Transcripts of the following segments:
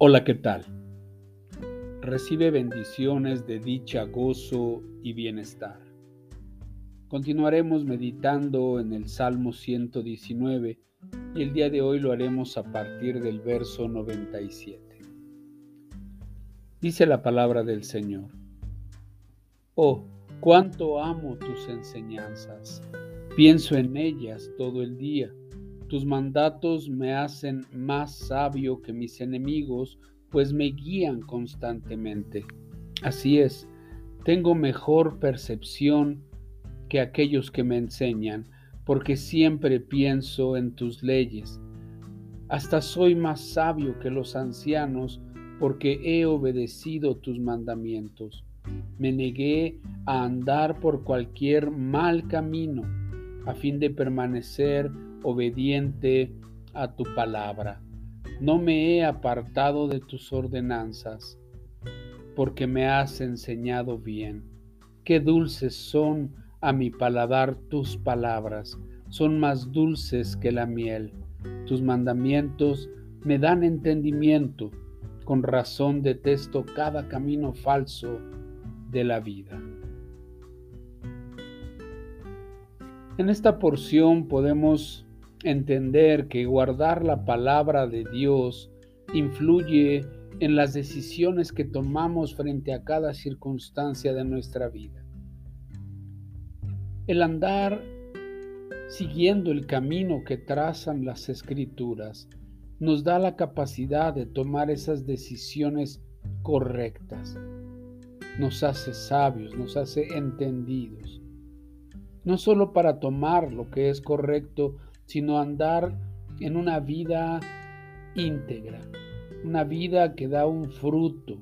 Hola, ¿qué tal? Recibe bendiciones de dicha, gozo y bienestar. Continuaremos meditando en el Salmo 119 y el día de hoy lo haremos a partir del verso 97. Dice la palabra del Señor. Oh, cuánto amo tus enseñanzas. Pienso en ellas todo el día tus mandatos me hacen más sabio que mis enemigos, pues me guían constantemente. Así es, tengo mejor percepción que aquellos que me enseñan, porque siempre pienso en tus leyes. Hasta soy más sabio que los ancianos, porque he obedecido tus mandamientos. Me negué a andar por cualquier mal camino, a fin de permanecer obediente a tu palabra. No me he apartado de tus ordenanzas, porque me has enseñado bien. Qué dulces son a mi paladar tus palabras, son más dulces que la miel. Tus mandamientos me dan entendimiento, con razón detesto cada camino falso de la vida. En esta porción podemos entender que guardar la palabra de Dios influye en las decisiones que tomamos frente a cada circunstancia de nuestra vida. El andar siguiendo el camino que trazan las escrituras nos da la capacidad de tomar esas decisiones correctas. Nos hace sabios, nos hace entendidos. No solo para tomar lo que es correcto, sino andar en una vida íntegra, una vida que da un fruto.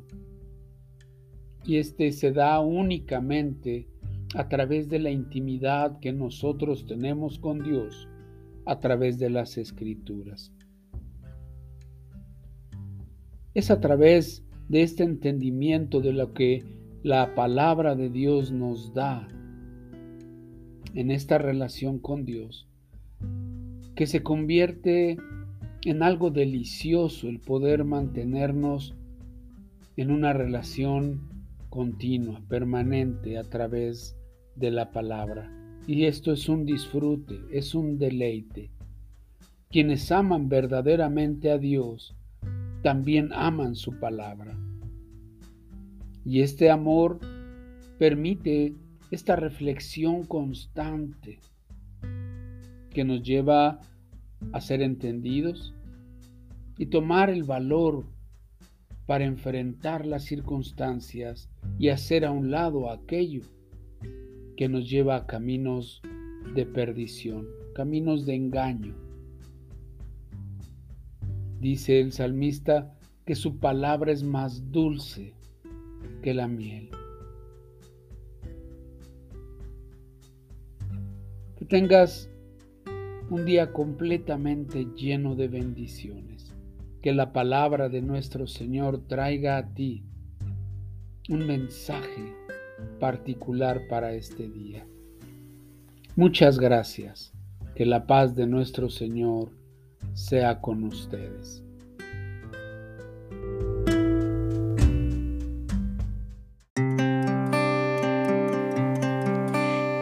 Y este se da únicamente a través de la intimidad que nosotros tenemos con Dios, a través de las escrituras. Es a través de este entendimiento de lo que la palabra de Dios nos da en esta relación con Dios que se convierte en algo delicioso el poder mantenernos en una relación continua, permanente a través de la palabra. Y esto es un disfrute, es un deleite. Quienes aman verdaderamente a Dios, también aman su palabra. Y este amor permite esta reflexión constante que nos lleva a ser entendidos y tomar el valor para enfrentar las circunstancias y hacer a un lado aquello que nos lleva a caminos de perdición, caminos de engaño. Dice el salmista que su palabra es más dulce que la miel. Tengas un día completamente lleno de bendiciones. Que la palabra de nuestro Señor traiga a ti un mensaje particular para este día. Muchas gracias. Que la paz de nuestro Señor sea con ustedes.